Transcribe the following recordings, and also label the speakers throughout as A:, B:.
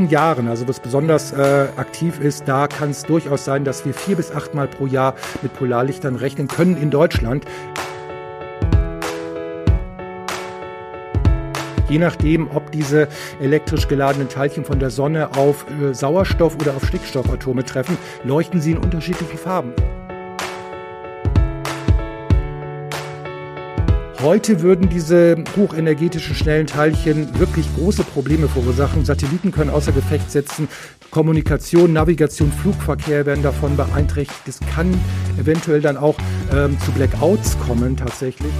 A: diesen Jahren, also was besonders äh, aktiv ist, da kann es durchaus sein, dass wir vier bis achtmal pro Jahr mit Polarlichtern rechnen können in Deutschland. je nachdem, ob diese elektrisch geladenen Teilchen von der Sonne auf äh, Sauerstoff oder auf Stickstoffatome treffen, leuchten sie in unterschiedlichen Farben. Heute würden diese hochenergetischen schnellen Teilchen wirklich große Probleme verursachen. Satelliten können außer Gefecht setzen. Kommunikation, Navigation, Flugverkehr werden davon beeinträchtigt. Es kann eventuell dann auch ähm, zu Blackouts kommen tatsächlich.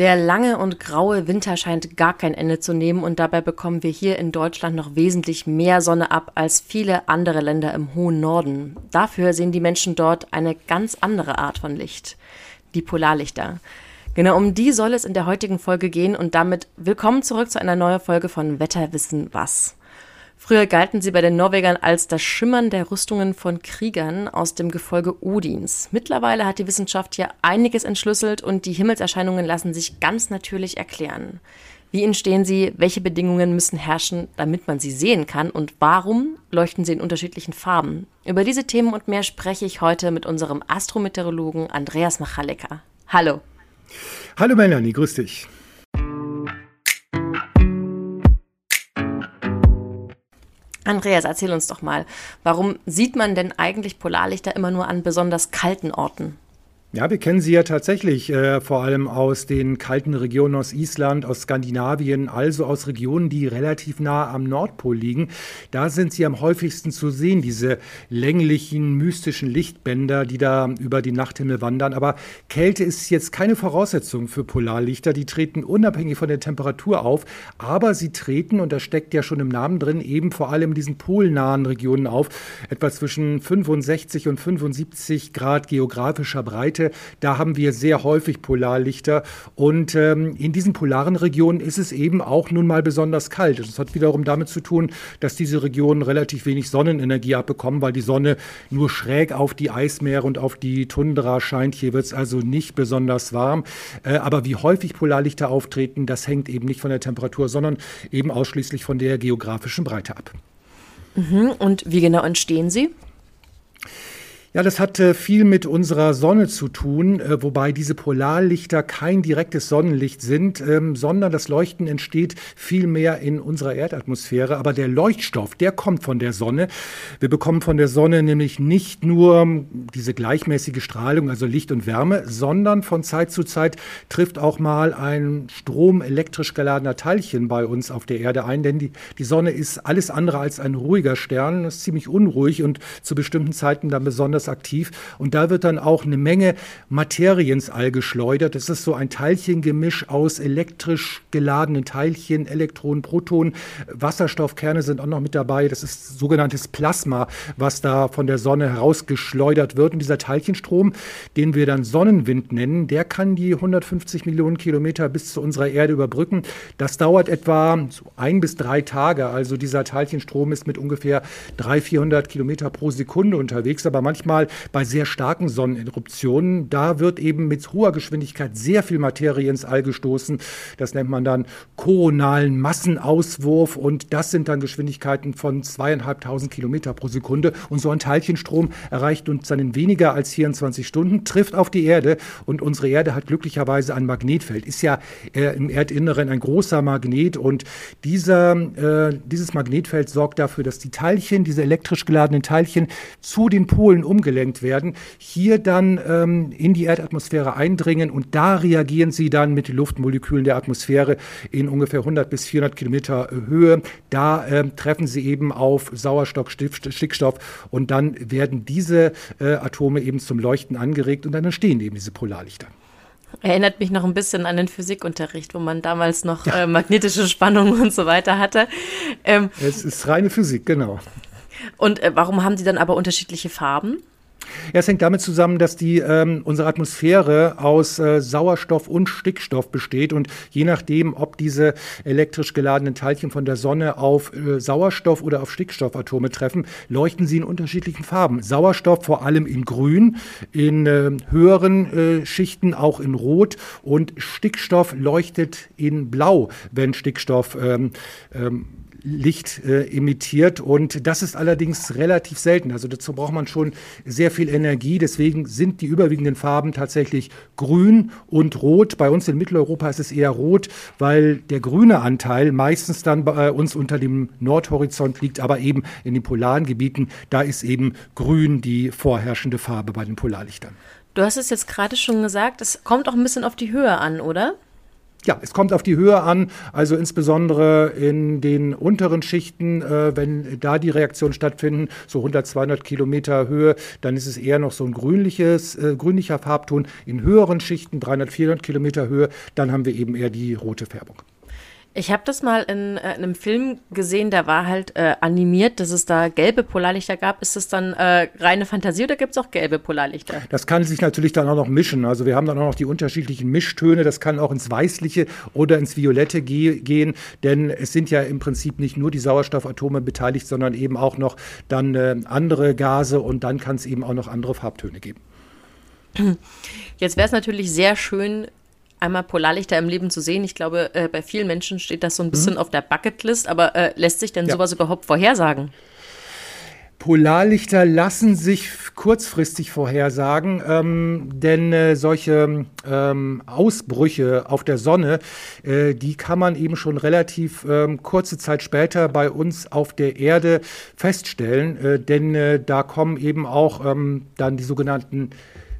B: Der lange und graue Winter scheint gar kein Ende zu nehmen und dabei bekommen wir hier in Deutschland noch wesentlich mehr Sonne ab als viele andere Länder im hohen Norden. Dafür sehen die Menschen dort eine ganz andere Art von Licht. Die Polarlichter. Genau um die soll es in der heutigen Folge gehen und damit willkommen zurück zu einer neuen Folge von Wetterwissen was. Früher galten sie bei den Norwegern als das Schimmern der Rüstungen von Kriegern aus dem Gefolge Odins. Mittlerweile hat die Wissenschaft hier einiges entschlüsselt und die Himmelserscheinungen lassen sich ganz natürlich erklären. Wie entstehen sie? Welche Bedingungen müssen herrschen, damit man sie sehen kann? Und warum leuchten sie in unterschiedlichen Farben? Über diese Themen und mehr spreche ich heute mit unserem Astrometeorologen Andreas Machaleka. Hallo.
A: Hallo Melanie, grüß dich.
B: Andreas, erzähl uns doch mal, warum sieht man denn eigentlich Polarlichter immer nur an besonders kalten Orten?
A: Ja, wir kennen sie ja tatsächlich äh, vor allem aus den kalten Regionen aus Island, aus Skandinavien, also aus Regionen, die relativ nah am Nordpol liegen. Da sind sie am häufigsten zu sehen, diese länglichen, mystischen Lichtbänder, die da über die Nachthimmel wandern. Aber Kälte ist jetzt keine Voraussetzung für Polarlichter. Die treten unabhängig von der Temperatur auf, aber sie treten, und das steckt ja schon im Namen drin, eben vor allem in diesen polnahen Regionen auf, etwa zwischen 65 und 75 Grad geografischer Breite. Seite, da haben wir sehr häufig Polarlichter. Und ähm, in diesen polaren Regionen ist es eben auch nun mal besonders kalt. Das hat wiederum damit zu tun, dass diese Regionen relativ wenig Sonnenenergie abbekommen, weil die Sonne nur schräg auf die Eismeere und auf die Tundra scheint. Hier wird es also nicht besonders warm. Äh, aber wie häufig Polarlichter auftreten, das hängt eben nicht von der Temperatur, sondern eben ausschließlich von der geografischen Breite ab.
B: Mhm. Und wie genau entstehen sie?
A: Ja, das hat äh, viel mit unserer Sonne zu tun, äh, wobei diese Polarlichter kein direktes Sonnenlicht sind, ähm, sondern das Leuchten entsteht vielmehr in unserer Erdatmosphäre. Aber der Leuchtstoff, der kommt von der Sonne. Wir bekommen von der Sonne nämlich nicht nur diese gleichmäßige Strahlung, also Licht und Wärme, sondern von Zeit zu Zeit trifft auch mal ein Strom elektrisch geladener Teilchen bei uns auf der Erde ein, denn die, die Sonne ist alles andere als ein ruhiger Stern, ist ziemlich unruhig und zu bestimmten Zeiten dann besonders aktiv. Und da wird dann auch eine Menge Materie ins All geschleudert. Das ist so ein Teilchengemisch aus elektrisch geladenen Teilchen, Elektronen, Protonen. Wasserstoffkerne sind auch noch mit dabei. Das ist sogenanntes Plasma, was da von der Sonne herausgeschleudert wird. Und dieser Teilchenstrom, den wir dann Sonnenwind nennen, der kann die 150 Millionen Kilometer bis zu unserer Erde überbrücken. Das dauert etwa so ein bis drei Tage. Also dieser Teilchenstrom ist mit ungefähr 300, 400 Kilometer pro Sekunde unterwegs. Aber manchmal manchmal bei sehr starken Sonneneruptionen. Da wird eben mit hoher Geschwindigkeit sehr viel Materie ins All gestoßen. Das nennt man dann koronalen Massenauswurf und das sind dann Geschwindigkeiten von zweieinhalbtausend Kilometer pro Sekunde. Und so ein Teilchenstrom erreicht uns dann in weniger als 24 Stunden, trifft auf die Erde und unsere Erde hat glücklicherweise ein Magnetfeld. Ist ja äh, im Erdinneren ein großer Magnet und dieser, äh, dieses Magnetfeld sorgt dafür, dass die Teilchen, diese elektrisch geladenen Teilchen zu den Polen um umgelenkt werden, hier dann ähm, in die Erdatmosphäre eindringen und da reagieren sie dann mit den Luftmolekülen der Atmosphäre in ungefähr 100 bis 400 Kilometer Höhe. Da äh, treffen sie eben auf Sauerstoff, Stickstoff und dann werden diese äh, Atome eben zum Leuchten angeregt und dann entstehen eben diese Polarlichter.
B: Erinnert mich noch ein bisschen an den Physikunterricht, wo man damals noch ja. äh, magnetische Spannungen und so weiter hatte.
A: Ähm, es ist reine Physik, genau.
B: Und äh, warum haben die dann aber unterschiedliche Farben?
A: Ja, es hängt damit zusammen, dass die, ähm, unsere Atmosphäre aus äh, Sauerstoff und Stickstoff besteht. Und je nachdem, ob diese elektrisch geladenen Teilchen von der Sonne auf äh, Sauerstoff oder auf Stickstoffatome treffen, leuchten sie in unterschiedlichen Farben. Sauerstoff vor allem in Grün, in äh, höheren Schichten auch in Rot und Stickstoff leuchtet in Blau, wenn Stickstoff ähm, ähm, Licht äh, emittiert. Und das ist allerdings relativ selten. Also dazu braucht man schon sehr viel Energie. Deswegen sind die überwiegenden Farben tatsächlich grün und rot. Bei uns in Mitteleuropa ist es eher rot, weil der grüne Anteil meistens dann bei uns unter dem Nordhorizont liegt, aber eben in den polaren Gebieten, da ist eben grün die vorherrschende Farbe bei den Polarlichtern.
B: Du hast es jetzt gerade schon gesagt, es kommt auch ein bisschen auf die Höhe an, oder?
A: Ja, es kommt auf die Höhe an, also insbesondere in den unteren Schichten, äh, wenn da die Reaktionen stattfinden, so 100, 200 Kilometer Höhe, dann ist es eher noch so ein grünliches, äh, grünlicher Farbton. In höheren Schichten, 300, 400 Kilometer Höhe, dann haben wir eben eher die rote Färbung.
B: Ich habe das mal in, äh, in, einem Film gesehen, der war halt äh, animiert, dass es da gelbe Polarlichter gab. Ist das dann äh, reine Fantasie oder gibt es auch gelbe Polarlichter?
A: Das kann sich natürlich dann auch noch mischen. Also wir haben dann auch noch die unterschiedlichen Mischtöne. Das kann auch ins Weißliche oder ins Violette ge gehen, denn es sind ja im Prinzip nicht nur die Sauerstoffatome beteiligt, sondern eben auch noch dann äh, andere Gase und dann kann es eben auch noch andere Farbtöne geben.
B: Jetzt wäre es natürlich sehr schön, einmal Polarlichter im Leben zu sehen. Ich glaube, äh, bei vielen Menschen steht das so ein bisschen mhm. auf der Bucketlist, aber äh, lässt sich denn ja. sowas überhaupt vorhersagen?
A: Polarlichter lassen sich kurzfristig vorhersagen, ähm, denn äh, solche ähm, Ausbrüche auf der Sonne, äh, die kann man eben schon relativ ähm, kurze Zeit später bei uns auf der Erde feststellen, äh, denn äh, da kommen eben auch ähm, dann die sogenannten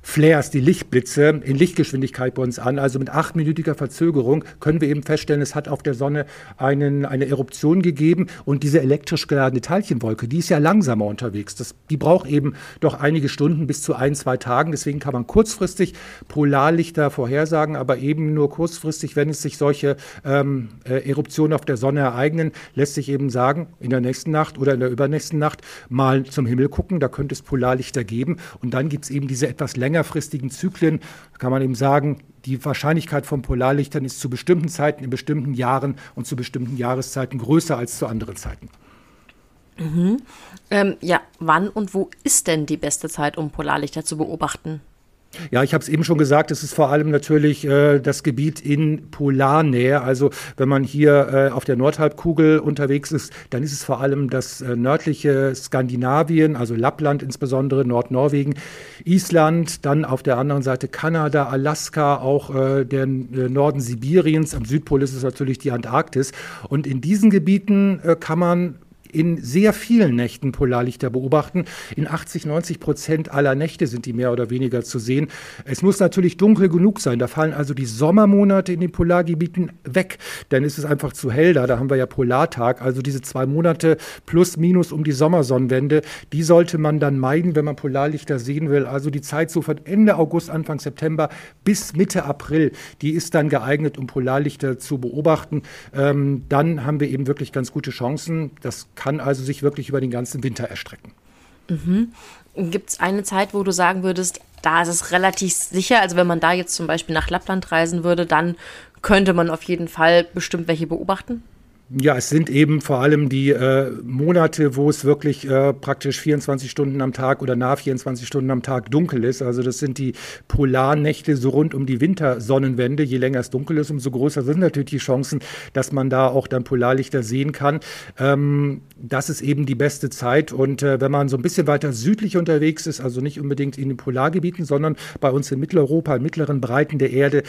A: Flares, die Lichtblitze in Lichtgeschwindigkeit bei uns an. Also mit achtminütiger Verzögerung können wir eben feststellen, es hat auf der Sonne einen, eine Eruption gegeben und diese elektrisch geladene Teilchenwolke, die ist ja langsamer unterwegs. Das, die braucht eben doch einige Stunden bis zu ein, zwei Tagen. Deswegen kann man kurzfristig Polarlichter vorhersagen, aber eben nur kurzfristig, wenn es sich solche ähm, äh, Eruptionen auf der Sonne ereignen, lässt sich eben sagen, in der nächsten Nacht oder in der übernächsten Nacht mal zum Himmel gucken, da könnte es Polarlichter geben und dann gibt es eben diese etwas länger längerfristigen Zyklen kann man eben sagen, die Wahrscheinlichkeit von Polarlichtern ist zu bestimmten Zeiten, in bestimmten Jahren und zu bestimmten Jahreszeiten größer als zu anderen Zeiten.
B: Mhm. Ähm, ja, wann und wo ist denn die beste Zeit, um Polarlichter zu beobachten?
A: Ja, ich habe es eben schon gesagt, es ist vor allem natürlich äh, das Gebiet in Polarnähe. Also wenn man hier äh, auf der Nordhalbkugel unterwegs ist, dann ist es vor allem das äh, nördliche Skandinavien, also Lappland insbesondere, Nordnorwegen, Island, dann auf der anderen Seite Kanada, Alaska, auch äh, der äh, Norden Sibiriens. Am Südpol ist es natürlich die Antarktis. Und in diesen Gebieten äh, kann man in sehr vielen Nächten Polarlichter beobachten. In 80, 90 Prozent aller Nächte sind die mehr oder weniger zu sehen. Es muss natürlich dunkel genug sein. Da fallen also die Sommermonate in den Polargebieten weg. Dann ist es einfach zu hell da. Da haben wir ja Polartag. Also diese zwei Monate plus minus um die Sommersonnenwende, die sollte man dann meiden, wenn man Polarlichter sehen will. Also die Zeit so von Ende August, Anfang September bis Mitte April, die ist dann geeignet, um Polarlichter zu beobachten. Ähm, dann haben wir eben wirklich ganz gute Chancen. Das kann also sich wirklich über den ganzen Winter erstrecken.
B: Mhm. Gibt es eine Zeit, wo du sagen würdest, da ist es relativ sicher, also wenn man da jetzt zum Beispiel nach Lappland reisen würde, dann könnte man auf jeden Fall bestimmt welche beobachten?
A: Ja, es sind eben vor allem die äh, Monate, wo es wirklich äh, praktisch 24 Stunden am Tag oder nach 24 Stunden am Tag dunkel ist. Also das sind die Polarnächte so rund um die Wintersonnenwende. Je länger es dunkel ist, umso größer sind natürlich die Chancen, dass man da auch dann Polarlichter sehen kann. Ähm, das ist eben die beste Zeit. Und äh, wenn man so ein bisschen weiter südlich unterwegs ist, also nicht unbedingt in den Polargebieten, sondern bei uns in Mitteleuropa, in mittleren Breiten der Erde,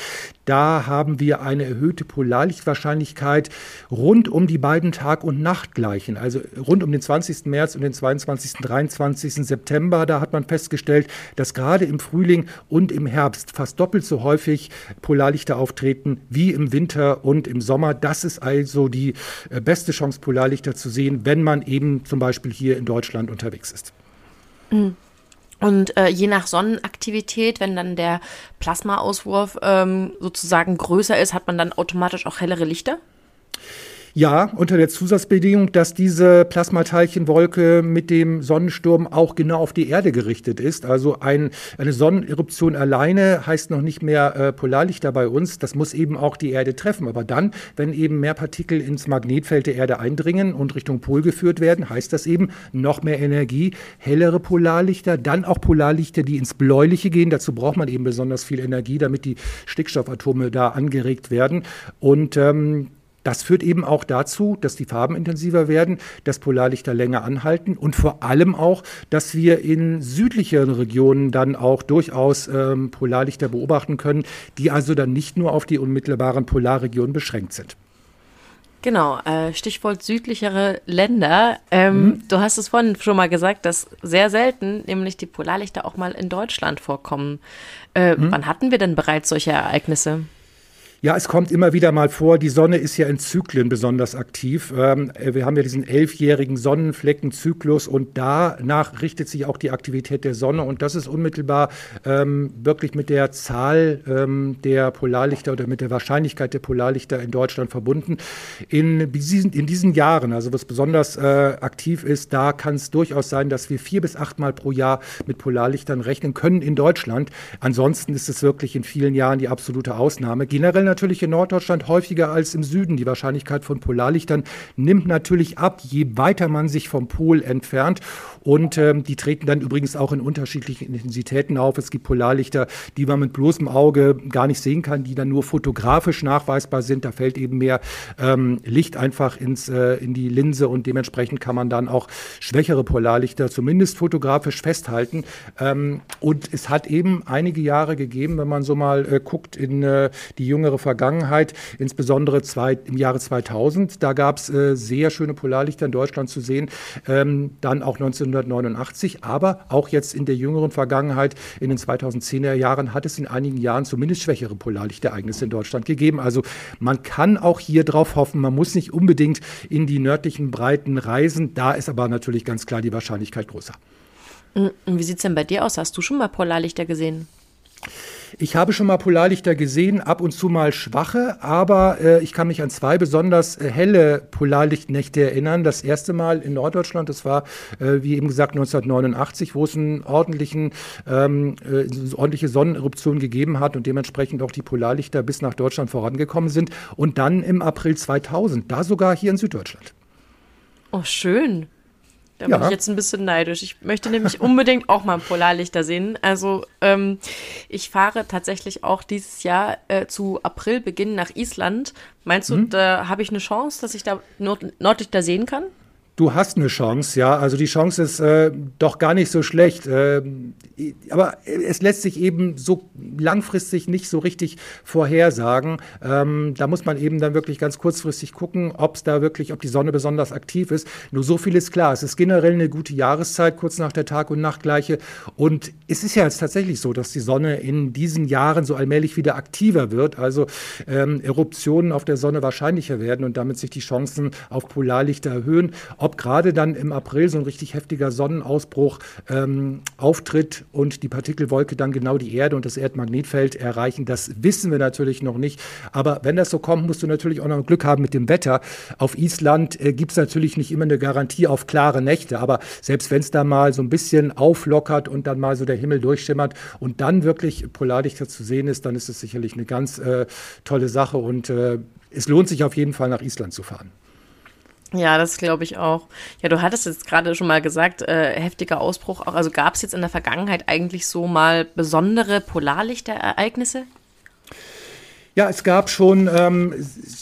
A: da haben wir eine erhöhte Polarlichtwahrscheinlichkeit rund um die beiden Tag- und Nachtgleichen, also rund um den 20. März und den 22. 23. September. Da hat man festgestellt, dass gerade im Frühling und im Herbst fast doppelt so häufig Polarlichter auftreten wie im Winter und im Sommer. Das ist also die äh, beste Chance, Polarlichter zu sehen, wenn man eben zum Beispiel hier in Deutschland unterwegs ist.
B: Mhm. Und äh, je nach Sonnenaktivität, wenn dann der Plasmaauswurf ähm, sozusagen größer ist, hat man dann automatisch auch hellere Lichter?
A: Ja, unter der Zusatzbedingung, dass diese Plasmateilchenwolke mit dem Sonnensturm auch genau auf die Erde gerichtet ist. Also ein, eine Sonneneruption alleine heißt noch nicht mehr äh, Polarlichter bei uns. Das muss eben auch die Erde treffen. Aber dann, wenn eben mehr Partikel ins Magnetfeld der Erde eindringen und Richtung Pol geführt werden, heißt das eben noch mehr Energie, hellere Polarlichter, dann auch Polarlichter, die ins Bläuliche gehen. Dazu braucht man eben besonders viel Energie, damit die Stickstoffatome da angeregt werden. Und ähm, das führt eben auch dazu, dass die Farben intensiver werden, dass Polarlichter länger anhalten und vor allem auch, dass wir in südlicheren Regionen dann auch durchaus ähm, Polarlichter beobachten können, die also dann nicht nur auf die unmittelbaren Polarregionen beschränkt sind.
B: Genau, äh, Stichwort südlichere Länder. Ähm, mhm. Du hast es vorhin schon mal gesagt, dass sehr selten nämlich die Polarlichter auch mal in Deutschland vorkommen. Äh, mhm. Wann hatten wir denn bereits solche Ereignisse?
A: Ja, es kommt immer wieder mal vor, die Sonne ist ja in Zyklen besonders aktiv. Ähm, wir haben ja diesen elfjährigen Sonnenfleckenzyklus und danach richtet sich auch die Aktivität der Sonne und das ist unmittelbar ähm, wirklich mit der Zahl ähm, der Polarlichter oder mit der Wahrscheinlichkeit der Polarlichter in Deutschland verbunden. In diesen, in diesen Jahren, also was besonders äh, aktiv ist, da kann es durchaus sein, dass wir vier bis achtmal pro Jahr mit Polarlichtern rechnen können in Deutschland. Ansonsten ist es wirklich in vielen Jahren die absolute Ausnahme. Generell natürlich in Norddeutschland häufiger als im Süden. Die Wahrscheinlichkeit von Polarlichtern nimmt natürlich ab, je weiter man sich vom Pol entfernt. Und ähm, die treten dann übrigens auch in unterschiedlichen Intensitäten auf. Es gibt Polarlichter, die man mit bloßem Auge gar nicht sehen kann, die dann nur fotografisch nachweisbar sind. Da fällt eben mehr ähm, Licht einfach ins, äh, in die Linse und dementsprechend kann man dann auch schwächere Polarlichter zumindest fotografisch festhalten. Ähm, und es hat eben einige Jahre gegeben, wenn man so mal äh, guckt in äh, die jüngere Vergangenheit, insbesondere zwei, im Jahre 2000. Da gab es äh, sehr schöne Polarlichter in Deutschland zu sehen. Ähm, dann auch 1989, aber auch jetzt in der jüngeren Vergangenheit, in den 2010er Jahren, hat es in einigen Jahren zumindest schwächere Polarlichtereignisse in Deutschland gegeben. Also man kann auch hier drauf hoffen, man muss nicht unbedingt in die nördlichen Breiten reisen. Da ist aber natürlich ganz klar die Wahrscheinlichkeit größer.
B: Und wie sieht es denn bei dir aus? Hast du schon mal Polarlichter gesehen?
A: Ich habe schon mal Polarlichter gesehen, ab und zu mal schwache, aber äh, ich kann mich an zwei besonders äh, helle Polarlichtnächte erinnern. Das erste Mal in Norddeutschland, das war, äh, wie eben gesagt, 1989, wo es einen ordentlichen, ähm, äh, eine ordentliche Sonneneruption gegeben hat und dementsprechend auch die Polarlichter bis nach Deutschland vorangekommen sind. Und dann im April 2000, da sogar hier in Süddeutschland.
B: Oh, schön. Da ja. bin ich jetzt ein bisschen neidisch. Ich möchte nämlich unbedingt auch mal ein Polarlichter sehen. Also ähm, ich fahre tatsächlich auch dieses Jahr äh, zu Aprilbeginn nach Island. Meinst du, mhm. da habe ich eine Chance, dass ich da Nord Nordlichter sehen kann?
A: Du hast eine Chance, ja. Also die Chance ist äh, doch gar nicht so schlecht. Äh, aber es lässt sich eben so langfristig nicht so richtig vorhersagen. Ähm, da muss man eben dann wirklich ganz kurzfristig gucken, ob es da wirklich, ob die Sonne besonders aktiv ist. Nur so viel ist klar. Es ist generell eine gute Jahreszeit, kurz nach der Tag- und Nachtgleiche. Und es ist ja jetzt tatsächlich so, dass die Sonne in diesen Jahren so allmählich wieder aktiver wird. Also ähm, Eruptionen auf der Sonne wahrscheinlicher werden und damit sich die Chancen auf Polarlichter erhöhen ob gerade dann im April so ein richtig heftiger Sonnenausbruch ähm, auftritt und die Partikelwolke dann genau die Erde und das Erdmagnetfeld erreichen, das wissen wir natürlich noch nicht. Aber wenn das so kommt, musst du natürlich auch noch Glück haben mit dem Wetter. Auf Island äh, gibt es natürlich nicht immer eine Garantie auf klare Nächte, aber selbst wenn es da mal so ein bisschen auflockert und dann mal so der Himmel durchschimmert und dann wirklich Polarlichter zu sehen ist, dann ist es sicherlich eine ganz äh, tolle Sache und äh, es lohnt sich auf jeden Fall nach Island zu fahren.
B: Ja, das glaube ich auch. Ja, du hattest jetzt gerade schon mal gesagt, äh, heftiger Ausbruch auch. Also gab es jetzt in der Vergangenheit eigentlich so mal besondere Polarlichterereignisse?
A: Ja, es gab schon, ähm,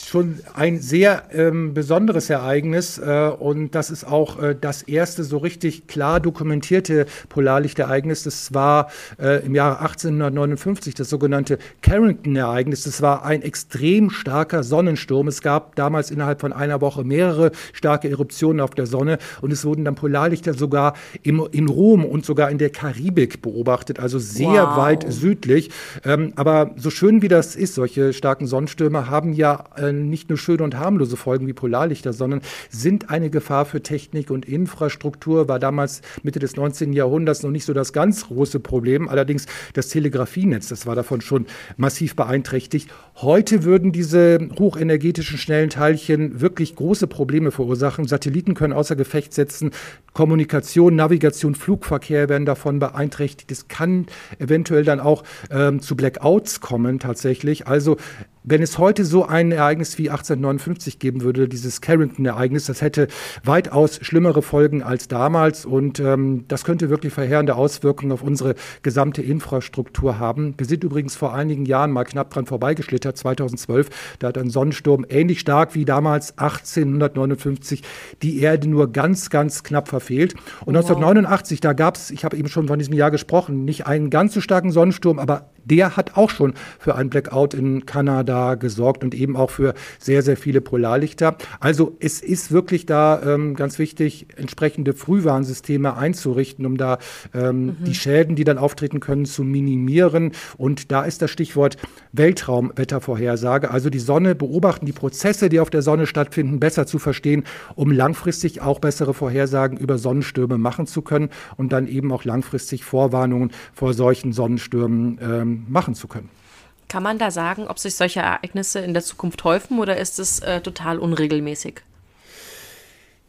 A: schon ein sehr ähm, besonderes Ereignis äh, und das ist auch äh, das erste so richtig klar dokumentierte Polarlichtereignis. Das war äh, im Jahre 1859 das sogenannte Carrington-Ereignis. Das war ein extrem starker Sonnensturm. Es gab damals innerhalb von einer Woche mehrere starke Eruptionen auf der Sonne und es wurden dann Polarlichter sogar im, in Rom und sogar in der Karibik beobachtet, also sehr wow. weit südlich. Ähm, aber so schön wie das ist, solche solche starken Sonnenstürme haben ja äh, nicht nur schöne und harmlose Folgen wie Polarlichter, sondern sind eine Gefahr für Technik und Infrastruktur. War damals Mitte des 19. Jahrhunderts noch nicht so das ganz große Problem. Allerdings das Telegrafienetz, das war davon schon massiv beeinträchtigt. Heute würden diese hochenergetischen schnellen Teilchen wirklich große Probleme verursachen. Satelliten können außer Gefecht setzen. Kommunikation, Navigation, Flugverkehr werden davon beeinträchtigt. Es kann eventuell dann auch ähm, zu Blackouts kommen tatsächlich. Also wenn es heute so ein Ereignis wie 1859 geben würde, dieses Carrington-Ereignis, das hätte weitaus schlimmere Folgen als damals und ähm, das könnte wirklich verheerende Auswirkungen auf unsere gesamte Infrastruktur haben. Wir sind übrigens vor einigen Jahren mal knapp dran vorbeigeschlittert, 2012. Da hat ein Sonnensturm ähnlich stark wie damals 1859 die Erde nur ganz, ganz knapp verfehlt. Und wow. 1989, da gab es, ich habe eben schon von diesem Jahr gesprochen, nicht einen ganz so starken Sonnensturm, aber der hat auch schon für ein Blackout in Kanada gesorgt und eben auch für sehr, sehr viele Polarlichter. Also es ist wirklich da ähm, ganz wichtig, entsprechende Frühwarnsysteme einzurichten, um da ähm, mhm. die Schäden, die dann auftreten können, zu minimieren. Und da ist das Stichwort Weltraumwettervorhersage. Also die Sonne beobachten, die Prozesse, die auf der Sonne stattfinden, besser zu verstehen, um langfristig auch bessere Vorhersagen über Sonnenstürme machen zu können und dann eben auch langfristig Vorwarnungen vor solchen Sonnenstürmen ähm, machen zu können.
B: Kann man da sagen, ob sich solche Ereignisse in der Zukunft häufen oder ist es äh, total unregelmäßig?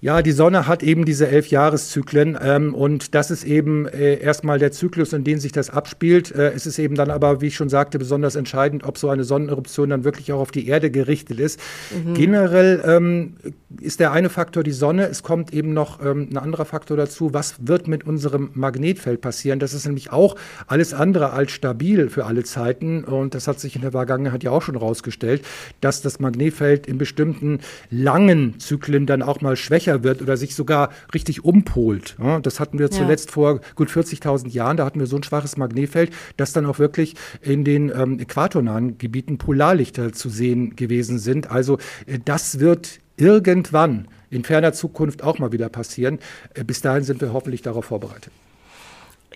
A: Ja, die Sonne hat eben diese elf Jahreszyklen ähm, und das ist eben äh, erstmal der Zyklus, in dem sich das abspielt. Äh, es ist eben dann aber, wie ich schon sagte, besonders entscheidend, ob so eine Sonneneruption dann wirklich auch auf die Erde gerichtet ist. Mhm. Generell ähm, ist der eine Faktor die Sonne. Es kommt eben noch ähm, ein anderer Faktor dazu. Was wird mit unserem Magnetfeld passieren? Das ist nämlich auch alles andere als stabil für alle Zeiten und das hat sich in der Vergangenheit ja auch schon herausgestellt, dass das Magnetfeld in bestimmten langen Zyklen dann auch mal schwächer schwächer wird oder sich sogar richtig umpolt. Das hatten wir zuletzt ja. vor gut 40.000 Jahren. Da hatten wir so ein schwaches Magnetfeld, dass dann auch wirklich in den ähm, äquatornahen Gebieten Polarlichter zu sehen gewesen sind. Also äh, das wird irgendwann in ferner Zukunft auch mal wieder passieren. Äh, bis dahin sind wir hoffentlich darauf vorbereitet.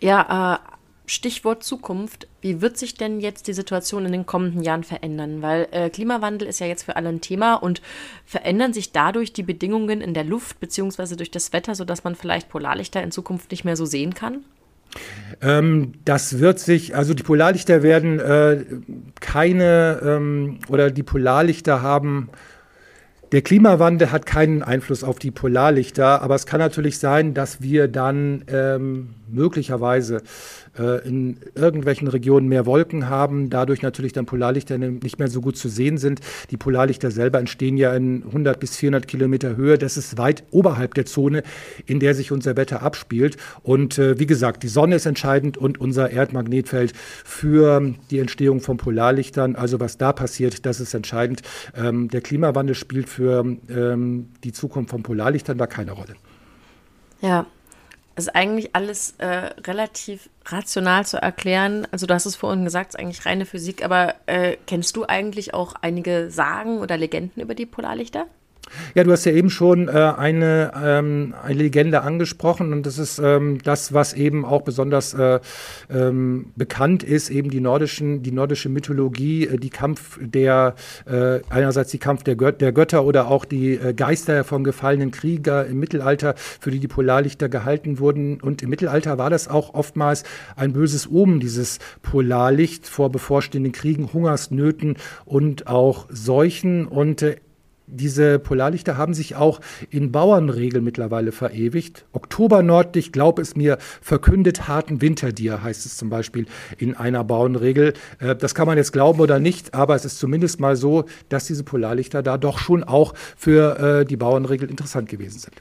B: Ja, äh, Stichwort Zukunft. Wie wird sich denn jetzt die Situation in den kommenden Jahren verändern? Weil äh, Klimawandel ist ja jetzt für alle ein Thema und verändern sich dadurch die Bedingungen in der Luft bzw. durch das Wetter, sodass man vielleicht Polarlichter in Zukunft nicht mehr so sehen kann?
A: Ähm, das wird sich, also die Polarlichter werden äh, keine ähm, oder die Polarlichter haben der Klimawandel hat keinen Einfluss auf die Polarlichter, aber es kann natürlich sein, dass wir dann ähm, möglicherweise äh, in irgendwelchen Regionen mehr Wolken haben, dadurch natürlich dann Polarlichter nicht mehr so gut zu sehen sind. Die Polarlichter selber entstehen ja in 100 bis 400 Kilometer Höhe. Das ist weit oberhalb der Zone, in der sich unser Wetter abspielt. Und äh, wie gesagt, die Sonne ist entscheidend und unser Erdmagnetfeld für die Entstehung von Polarlichtern. Also was da passiert, das ist entscheidend. Ähm, der Klimawandel spielt für ähm, die Zukunft von Polarlichtern da keine Rolle.
B: Ja, ist eigentlich alles äh, relativ rational zu erklären. Also du hast es vorhin gesagt, es ist eigentlich reine Physik, aber äh, kennst du eigentlich auch einige Sagen oder Legenden über die Polarlichter?
A: Ja, du hast ja eben schon äh, eine, ähm, eine Legende angesprochen und das ist ähm, das, was eben auch besonders äh, ähm, bekannt ist, eben die nordischen, die nordische Mythologie, äh, die Kampf der, äh, einerseits die Kampf der, Göt der Götter oder auch die äh, Geister von gefallenen Krieger im Mittelalter, für die die Polarlichter gehalten wurden. Und im Mittelalter war das auch oftmals ein böses Omen, dieses Polarlicht vor bevorstehenden Kriegen, Hungersnöten und auch Seuchen. Und äh, diese Polarlichter haben sich auch in Bauernregeln mittlerweile verewigt. Oktobernordlich, glaub es mir, verkündet harten Winter heißt es zum Beispiel in einer Bauernregel. Äh, das kann man jetzt glauben oder nicht, aber es ist zumindest mal so, dass diese Polarlichter da doch schon auch für äh, die Bauernregel interessant gewesen sind.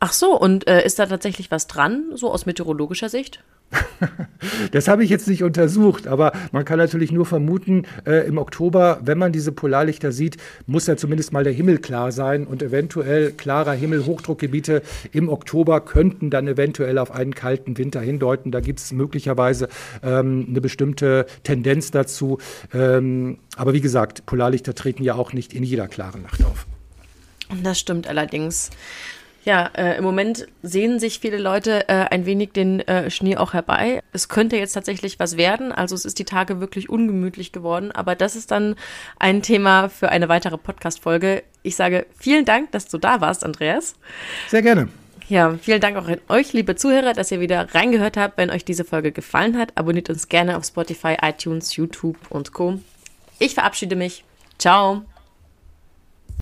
B: Ach so, und äh, ist da tatsächlich was dran, so aus meteorologischer Sicht?
A: Das habe ich jetzt nicht untersucht, aber man kann natürlich nur vermuten, äh, im Oktober, wenn man diese Polarlichter sieht, muss ja zumindest mal der Himmel klar sein und eventuell klarer Himmel, Hochdruckgebiete im Oktober könnten dann eventuell auf einen kalten Winter hindeuten. Da gibt es möglicherweise ähm, eine bestimmte Tendenz dazu. Ähm, aber wie gesagt, Polarlichter treten ja auch nicht in jeder klaren Nacht auf.
B: Das stimmt allerdings. Ja, äh, im Moment sehen sich viele Leute äh, ein wenig den äh, Schnee auch herbei. Es könnte jetzt tatsächlich was werden. Also es ist die Tage wirklich ungemütlich geworden. Aber das ist dann ein Thema für eine weitere Podcast-Folge. Ich sage vielen Dank, dass du da warst, Andreas.
A: Sehr gerne.
B: Ja, vielen Dank auch an euch, liebe Zuhörer, dass ihr wieder reingehört habt. Wenn euch diese Folge gefallen hat, abonniert uns gerne auf Spotify, iTunes, YouTube und Co. Ich verabschiede mich. Ciao.